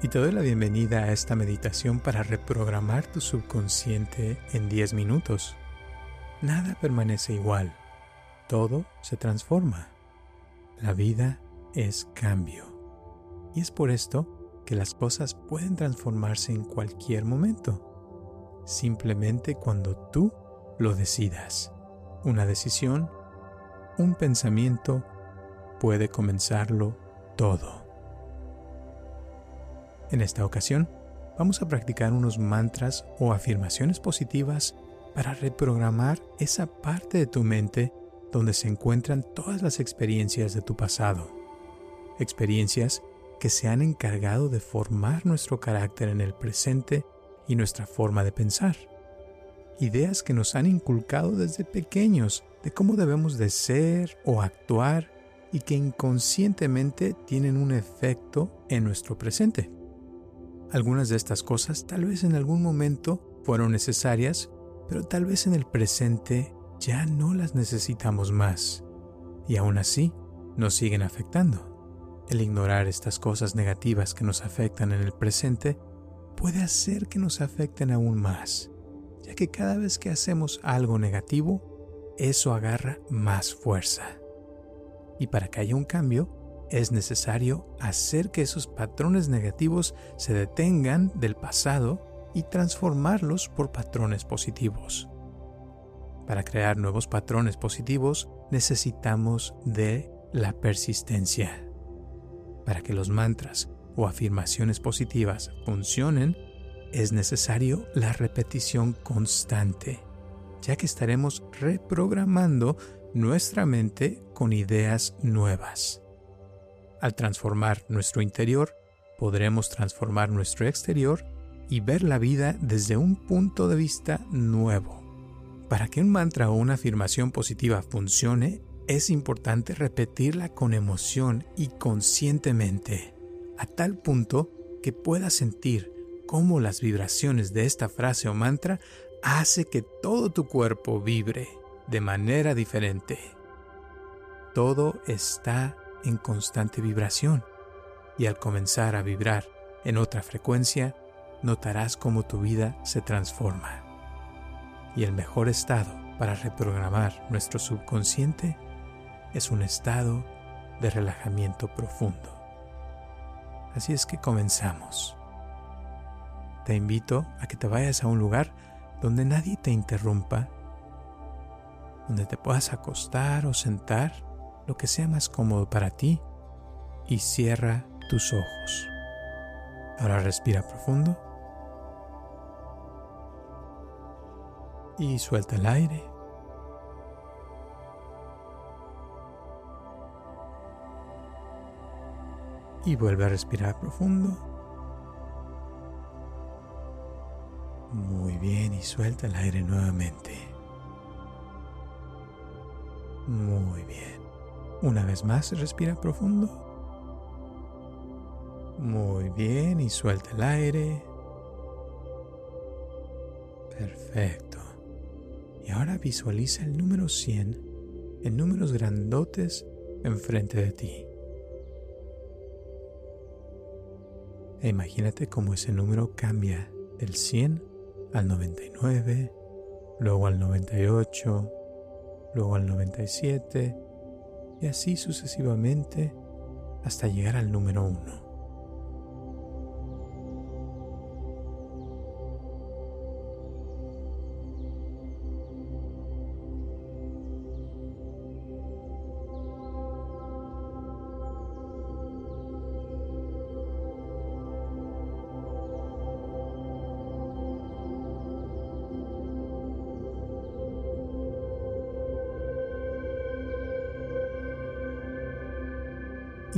y te doy la bienvenida a esta meditación para reprogramar tu subconsciente en 10 minutos. Nada permanece igual, todo se transforma. La vida es cambio. Y es por esto que las cosas pueden transformarse en cualquier momento, simplemente cuando tú lo decidas. Una decisión, un pensamiento puede comenzarlo todo. En esta ocasión, vamos a practicar unos mantras o afirmaciones positivas para reprogramar esa parte de tu mente donde se encuentran todas las experiencias de tu pasado. Experiencias que se han encargado de formar nuestro carácter en el presente y nuestra forma de pensar. Ideas que nos han inculcado desde pequeños de cómo debemos de ser o actuar y que inconscientemente tienen un efecto en nuestro presente. Algunas de estas cosas tal vez en algún momento fueron necesarias, pero tal vez en el presente ya no las necesitamos más. Y aún así, nos siguen afectando. El ignorar estas cosas negativas que nos afectan en el presente puede hacer que nos afecten aún más, ya que cada vez que hacemos algo negativo, eso agarra más fuerza. Y para que haya un cambio, es necesario hacer que esos patrones negativos se detengan del pasado y transformarlos por patrones positivos. Para crear nuevos patrones positivos necesitamos de la persistencia. Para que los mantras o afirmaciones positivas funcionen, es necesario la repetición constante, ya que estaremos reprogramando nuestra mente con ideas nuevas. Al transformar nuestro interior, podremos transformar nuestro exterior y ver la vida desde un punto de vista nuevo. Para que un mantra o una afirmación positiva funcione, es importante repetirla con emoción y conscientemente, a tal punto que puedas sentir cómo las vibraciones de esta frase o mantra hace que todo tu cuerpo vibre de manera diferente. Todo está en constante vibración y al comenzar a vibrar en otra frecuencia, notarás cómo tu vida se transforma. Y el mejor estado para reprogramar nuestro subconsciente es un estado de relajamiento profundo. Así es que comenzamos. Te invito a que te vayas a un lugar donde nadie te interrumpa, donde te puedas acostar o sentar lo que sea más cómodo para ti y cierra tus ojos. Ahora respira profundo y suelta el aire. Y vuelve a respirar profundo. Muy bien, y suelta el aire nuevamente. Muy bien. Una vez más, respira profundo. Muy bien, y suelta el aire. Perfecto. Y ahora visualiza el número 100 en números grandotes enfrente de ti. E imagínate cómo ese número cambia del 100 al 99, luego al 98, luego al 97 y así sucesivamente hasta llegar al número uno.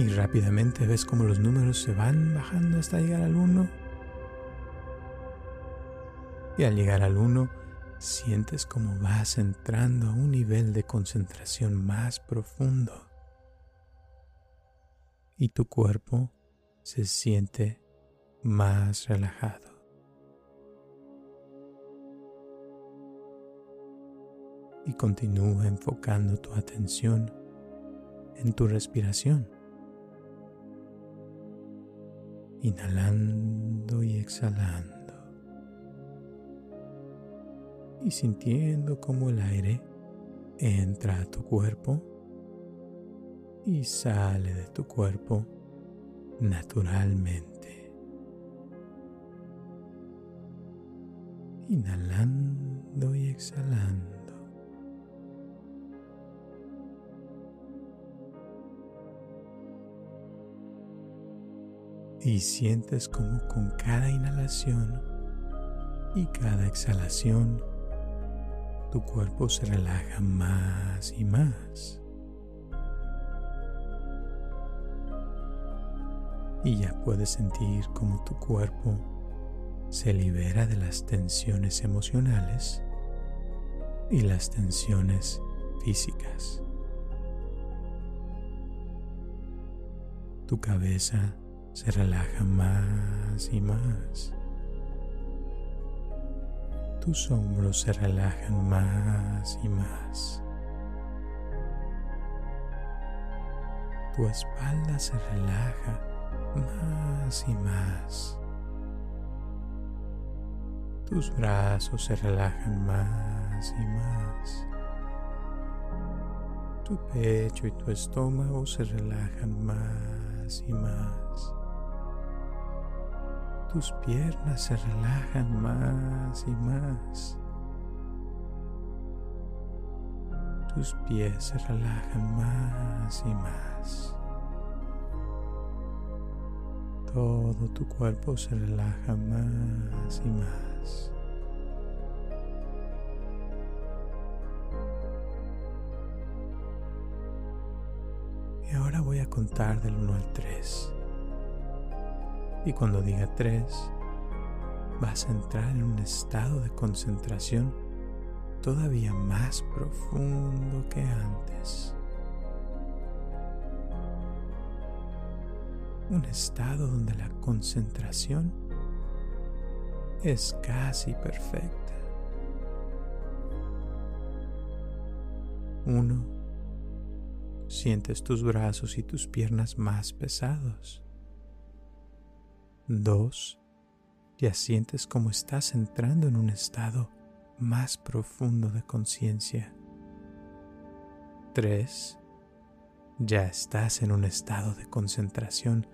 Y rápidamente ves cómo los números se van bajando hasta llegar al 1. Y al llegar al 1, sientes como vas entrando a un nivel de concentración más profundo. Y tu cuerpo se siente más relajado. Y continúa enfocando tu atención en tu respiración. Inhalando y exhalando. Y sintiendo como el aire entra a tu cuerpo y sale de tu cuerpo naturalmente. Inhalando y exhalando. Y sientes como con cada inhalación y cada exhalación tu cuerpo se relaja más y más. y ya puedes sentir como tu cuerpo se libera de las tensiones emocionales y las tensiones físicas. Tu cabeza se relaja más y más. Tus hombros se relajan más y más. Tu espalda se relaja más y más. Tus brazos se relajan más y más. Tu pecho y tu estómago se relajan más y más. Tus piernas se relajan más y más. Tus pies se relajan más y más. Todo tu cuerpo se relaja más y más. Y ahora voy a contar del 1 al 3. Y cuando diga 3, vas a entrar en un estado de concentración todavía más profundo que antes. un estado donde la concentración es casi perfecta. Uno, sientes tus brazos y tus piernas más pesados. Dos, ya sientes como estás entrando en un estado más profundo de conciencia. Tres, ya estás en un estado de concentración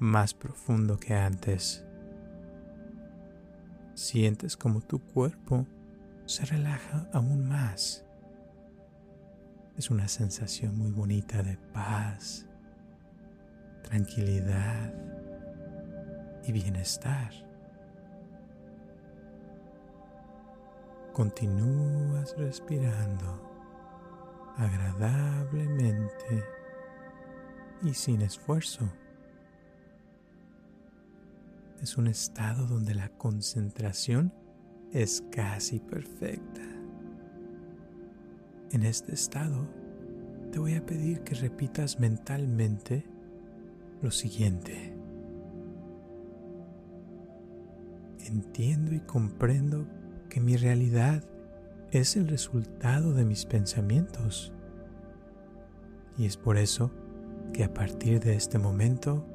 más profundo que antes. Sientes como tu cuerpo se relaja aún más. Es una sensación muy bonita de paz, tranquilidad y bienestar. Continúas respirando agradablemente y sin esfuerzo es un estado donde la concentración es casi perfecta. En este estado, te voy a pedir que repitas mentalmente lo siguiente. Entiendo y comprendo que mi realidad es el resultado de mis pensamientos. Y es por eso que a partir de este momento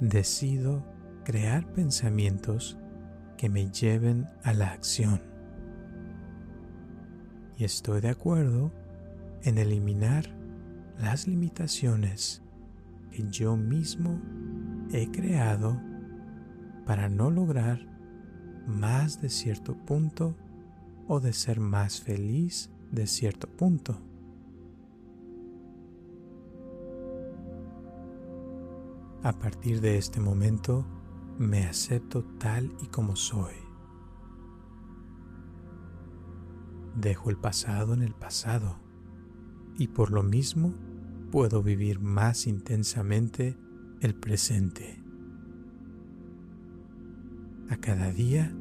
decido crear pensamientos que me lleven a la acción. Y estoy de acuerdo en eliminar las limitaciones que yo mismo he creado para no lograr más de cierto punto o de ser más feliz de cierto punto. A partir de este momento, me acepto tal y como soy. Dejo el pasado en el pasado y por lo mismo puedo vivir más intensamente el presente. A cada día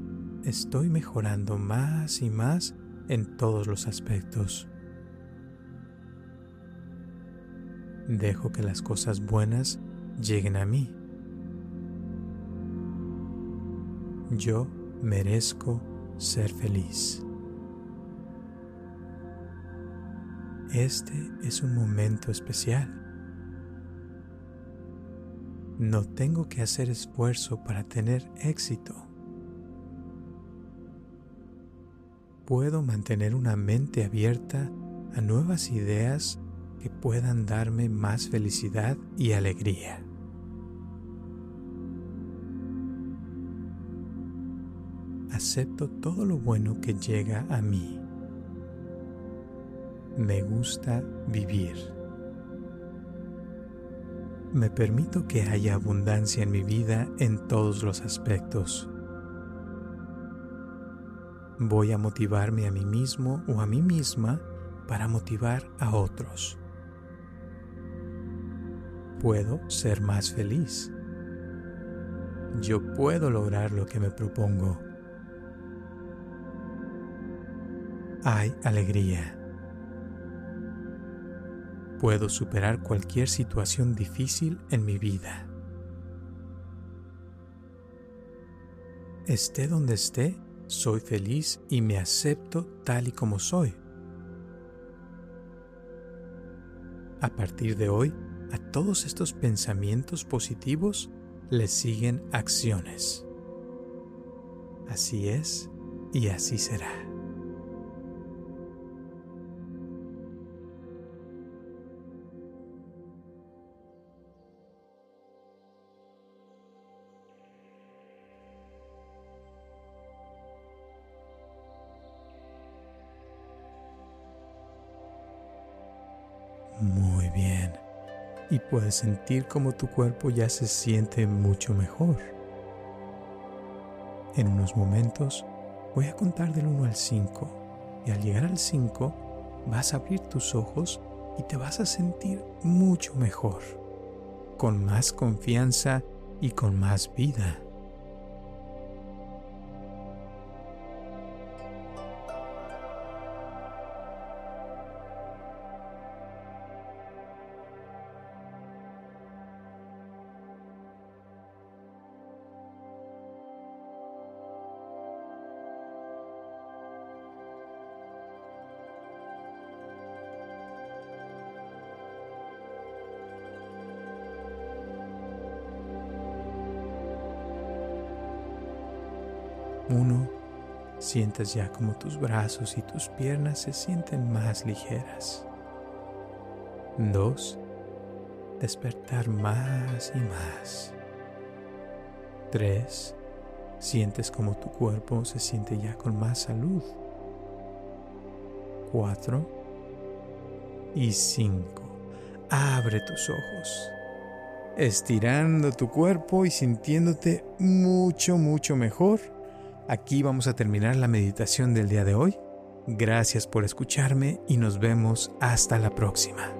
estoy mejorando más y más en todos los aspectos. Dejo que las cosas buenas lleguen a mí. Yo merezco ser feliz. Este es un momento especial. No tengo que hacer esfuerzo para tener éxito. Puedo mantener una mente abierta a nuevas ideas que puedan darme más felicidad y alegría. acepto todo lo bueno que llega a mí. Me gusta vivir. Me permito que haya abundancia en mi vida en todos los aspectos. Voy a motivarme a mí mismo o a mí misma para motivar a otros. Puedo ser más feliz. Yo puedo lograr lo que me propongo. hay alegría. Puedo superar cualquier situación difícil en mi vida. Esté donde esté, soy feliz y me acepto tal y como soy. A partir de hoy, a todos estos pensamientos positivos les siguen acciones. Así es y así será. Y puedes sentir como tu cuerpo ya se siente mucho mejor. En unos momentos voy a contar del 1 al 5 y al llegar al 5 vas a abrir tus ojos y te vas a sentir mucho mejor, con más confianza y con más vida. Uno, sientes ya como tus brazos y tus piernas se sienten más ligeras. Dos, despertar más y más. Tres, sientes como tu cuerpo se siente ya con más salud. Cuatro y cinco. Abre tus ojos, estirando tu cuerpo y sintiéndote mucho, mucho mejor Aquí vamos a terminar la meditación del día de hoy. Gracias por escucharme y nos vemos hasta la próxima.